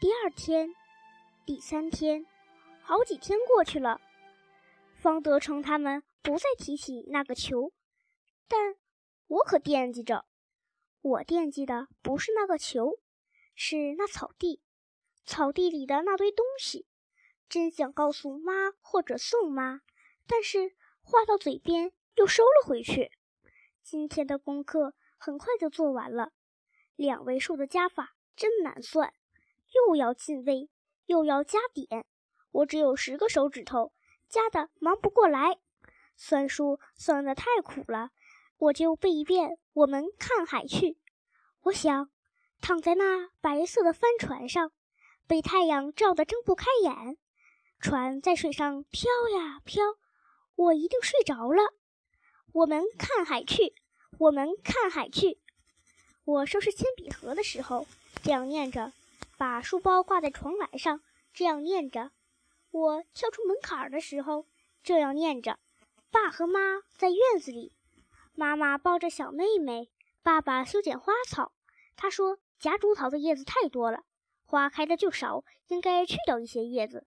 第二天，第三天，好几天过去了，方德成他们不再提起那个球，但我可惦记着。我惦记的不是那个球，是那草地，草地里的那堆东西。真想告诉妈或者宋妈，但是话到嘴边又收了回去。今天的功课很快就做完了，两位数的加法真难算。又要进位，又要加点，我只有十个手指头，加的忙不过来。算术算的太苦了，我就背一遍。我们看海去。我想躺在那白色的帆船上，被太阳照得睁不开眼，船在水上飘呀飘，我一定睡着了。我们看海去，我们看海去。我收拾铅笔盒的时候，这样念着。把书包挂在床栏上，这样念着。我跳出门槛儿的时候，这样念着。爸和妈在院子里，妈妈抱着小妹妹，爸爸修剪花草。他说夹竹桃的叶子太多了，花开的就少，应该去掉一些叶子。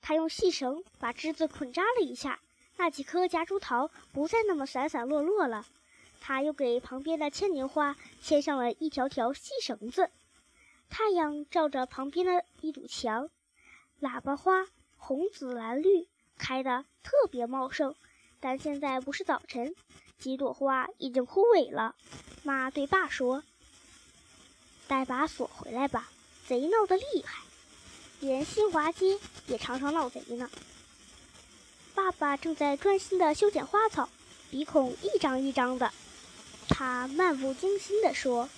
他用细绳把枝子捆扎了一下，那几棵夹竹桃不再那么散散落落了。他又给旁边的牵牛花牵上了一条条细绳子。太阳照着旁边的一堵墙，喇叭花红紫蓝绿开得特别茂盛。但现在不是早晨，几朵花已经枯萎了。妈对爸说：“带把锁回来吧，贼闹得厉害，连新华街也常常闹贼呢。”爸爸正在专心地修剪花草，鼻孔一张一张的。他漫不经心地说。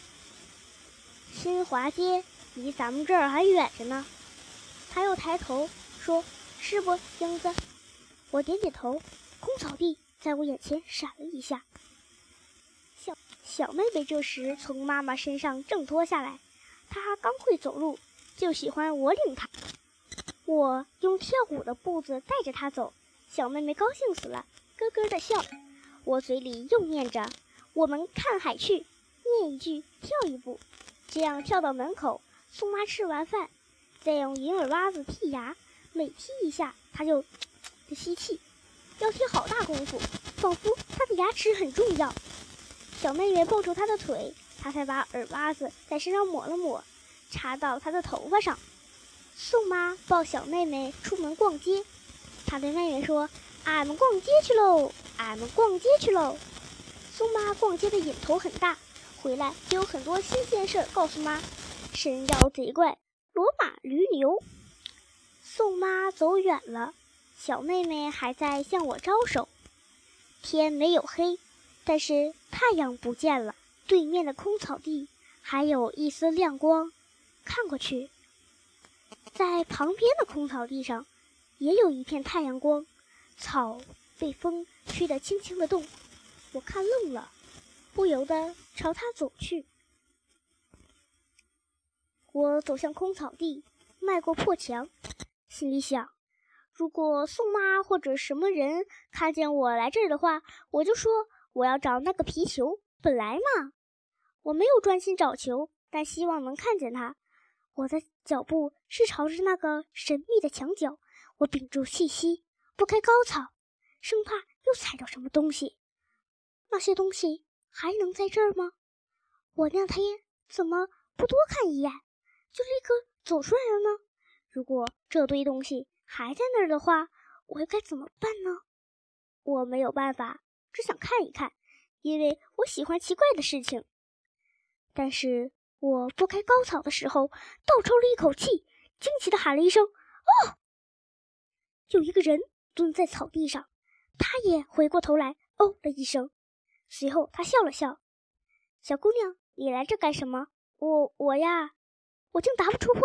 新华街离咱们这儿还远着呢。他又抬头说：“是不，英子？”我点点头。空草地在我眼前闪了一下。小小妹妹这时从妈妈身上挣脱下来，她刚会走路，就喜欢我领她。我用跳舞的步子带着她走，小妹妹高兴死了，咯咯的笑。我嘴里又念着：“我们看海去。”念一句，跳一步。这样跳到门口，宋妈吃完饭，再用银耳挖子剔牙，每剔一下，她就的吸气，要剔好大功夫，仿佛她的牙齿很重要。小妹妹抱住她的腿，她才把耳挖子在身上抹了抹，插到她的头发上。宋妈抱小妹妹出门逛街，她对妹妹说：“俺们逛街去喽，俺们逛街去喽。”宋妈逛街的瘾头很大。回来就有很多新鲜事儿告诉妈，神妖贼怪、骡马驴牛。宋妈走远了，小妹妹还在向我招手。天没有黑，但是太阳不见了。对面的空草地还有一丝亮光，看过去，在旁边的空草地上也有一片太阳光，草被风吹得轻轻的动。我看愣了。不由得朝他走去。我走向空草地，迈过破墙，心里想：如果宋妈或者什么人看见我来这儿的话，我就说我要找那个皮球。本来嘛，我没有专心找球，但希望能看见它。我的脚步是朝着那个神秘的墙角。我屏住气息，拨开高草，生怕又踩着什么东西。那些东西。还能在这儿吗？我那天怎么不多看一眼，就立刻走出来了呢？如果这堆东西还在那儿的话，我又该怎么办呢？我没有办法，只想看一看，因为我喜欢奇怪的事情。但是我拨开高草的时候，倒抽了一口气，惊奇地喊了一声：“哦！”有一个人蹲在草地上，他也回过头来，哦了一声。随后，他笑了笑：“小姑娘，你来这干什么？”“我……我呀……”我竟答不出话。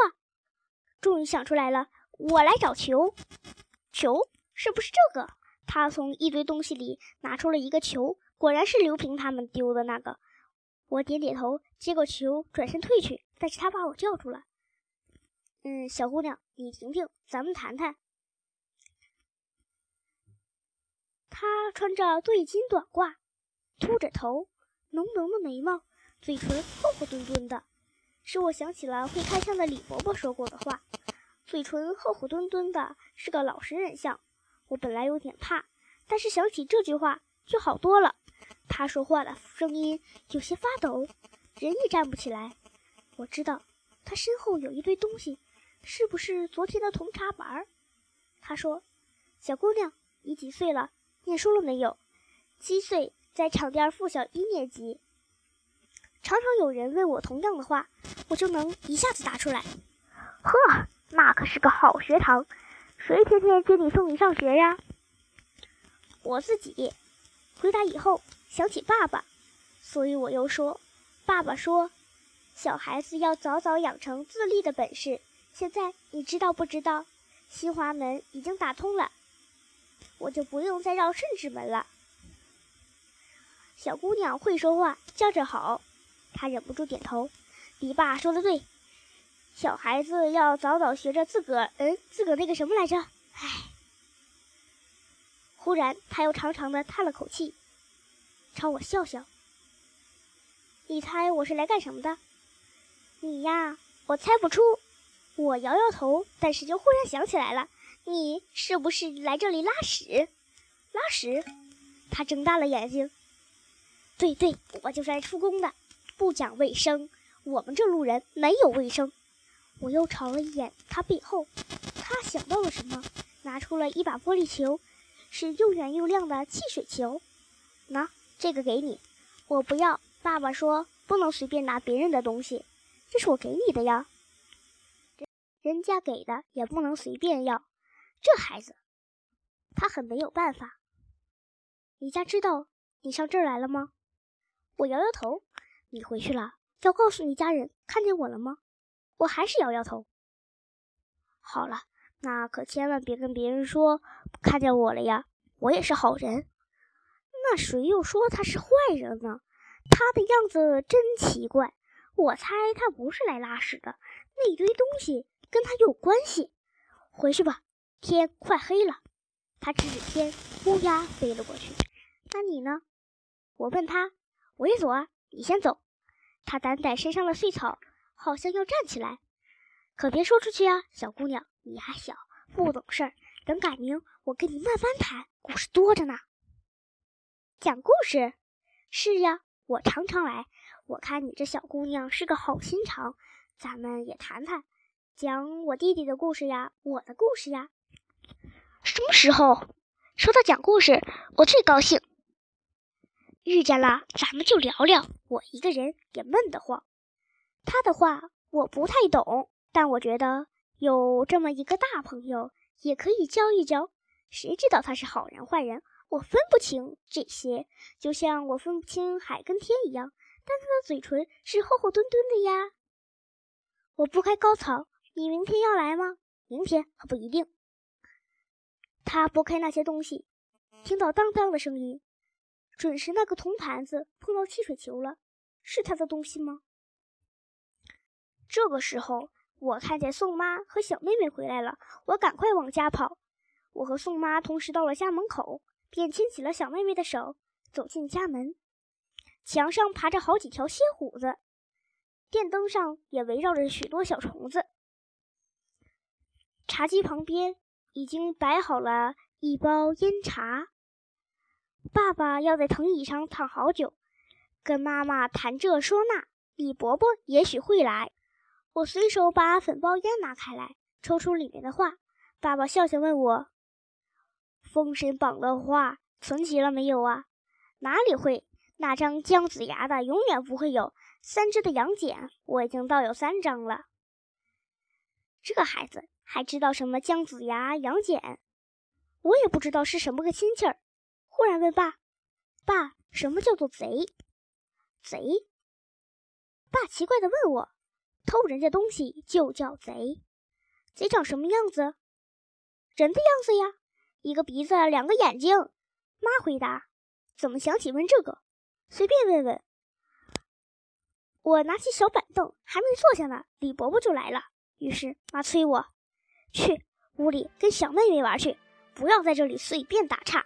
终于想出来了：“我来找球。”“球？是不是这个？”他从一堆东西里拿出了一个球，果然是刘平他们丢的那个。我点点头，接过球，转身退去。但是他把我叫住了：“嗯，小姑娘，你停停，咱们谈谈。”他穿着对襟短褂。秃着头，浓浓的眉毛，嘴唇厚厚墩墩的，使我想起了会开枪的李伯伯说过的话，嘴唇厚厚墩墩的，是个老实人相。我本来有点怕，但是想起这句话就好多了。他说话的声音有些发抖，人也站不起来。我知道他身后有一堆东西，是不是昨天的铜茶板？他说：“小姑娘，你几岁了？念书了没有？”七岁，在场店附小一年级。常常有人问我同样的话，我就能一下子答出来。呵，那可是个好学堂，谁天天接你送你上学呀？我自己。回答以后想起爸爸，所以我又说：“爸爸说，小孩子要早早养成自立的本事。现在你知道不知道？新华门已经打通了，我就不用再绕顺治门了。”小姑娘会说话，叫着好，她忍不住点头。你爸说的对，小孩子要早早学着自个儿，嗯，自个儿那个什么来着？唉。忽然，他又长长的叹了口气，朝我笑笑。你猜我是来干什么的？你呀，我猜不出。我摇摇头，但是就忽然想起来了，你是不是来这里拉屎？拉屎？他睁大了眼睛。对对，我就是来出工的，不讲卫生。我们这路人没有卫生。我又瞅了一眼他背后，他想到了什么，拿出了一把玻璃球。是又圆又亮的汽水球，拿这个给你，我不要。爸爸说不能随便拿别人的东西，这是我给你的呀。人家给的也不能随便要。这孩子，他很没有办法。你家知道你上这儿来了吗？我摇摇头。你回去了要告诉你家人看见我了吗？我还是摇摇头。好了。那可千万别跟别人说看见我了呀！我也是好人。那谁又说他是坏人呢？他的样子真奇怪。我猜他不是来拉屎的，那堆东西跟他有关系。回去吧，天快黑了。他指指天，乌鸦飞了过去。那你呢？我问他。我也走啊，你先走。他掸掸身上的碎草，好像要站起来。可别说出去啊，小姑娘。你还小，不懂事儿。等改名，我跟你慢慢谈。故事多着呢。讲故事？是呀，我常常来。我看你这小姑娘是个好心肠，咱们也谈谈，讲我弟弟的故事呀，我的故事呀。什么时候？说到讲故事，我最高兴。遇见了，咱们就聊聊。我一个人也闷得慌。他的话我不太懂，但我觉得。有这么一个大朋友，也可以教一教。谁知道他是好人坏人？我分不清这些，就像我分不清海跟天一样。但他的嘴唇是厚厚墩墩的呀。我不开高草，你明天要来吗？明天还不一定。他拨开那些东西，听到当当的声音，准是那个铜盘子碰到汽水球了。是他的东西吗？这个时候。我看见宋妈和小妹妹回来了，我赶快往家跑。我和宋妈同时到了家门口，便牵起了小妹妹的手，走进家门。墙上爬着好几条蝎虎子，电灯上也围绕着许多小虫子。茶几旁边已经摆好了一包烟茶。爸爸要在藤椅上躺好久，跟妈妈谈这说那。李伯伯也许会来。我随手把粉包烟拿开来，抽出里面的画。爸爸笑笑问我：“封神榜的画存齐了没有啊？”“哪里会？那张姜子牙的永远不会有。三只的杨戬，我已经倒有三张了。”这孩子还知道什么姜子牙、杨戬？我也不知道是什么个亲戚儿。忽然问爸：“爸，什么叫做贼？”“贼？”爸奇怪的问我。偷人家东西就叫贼，贼长什么样子？人的样子呀，一个鼻子，两个眼睛。妈回答：“怎么想起问这个？随便问问。”我拿起小板凳，还没坐下呢，李伯伯就来了。于是妈催我去屋里跟小妹妹玩去，不要在这里随便打岔。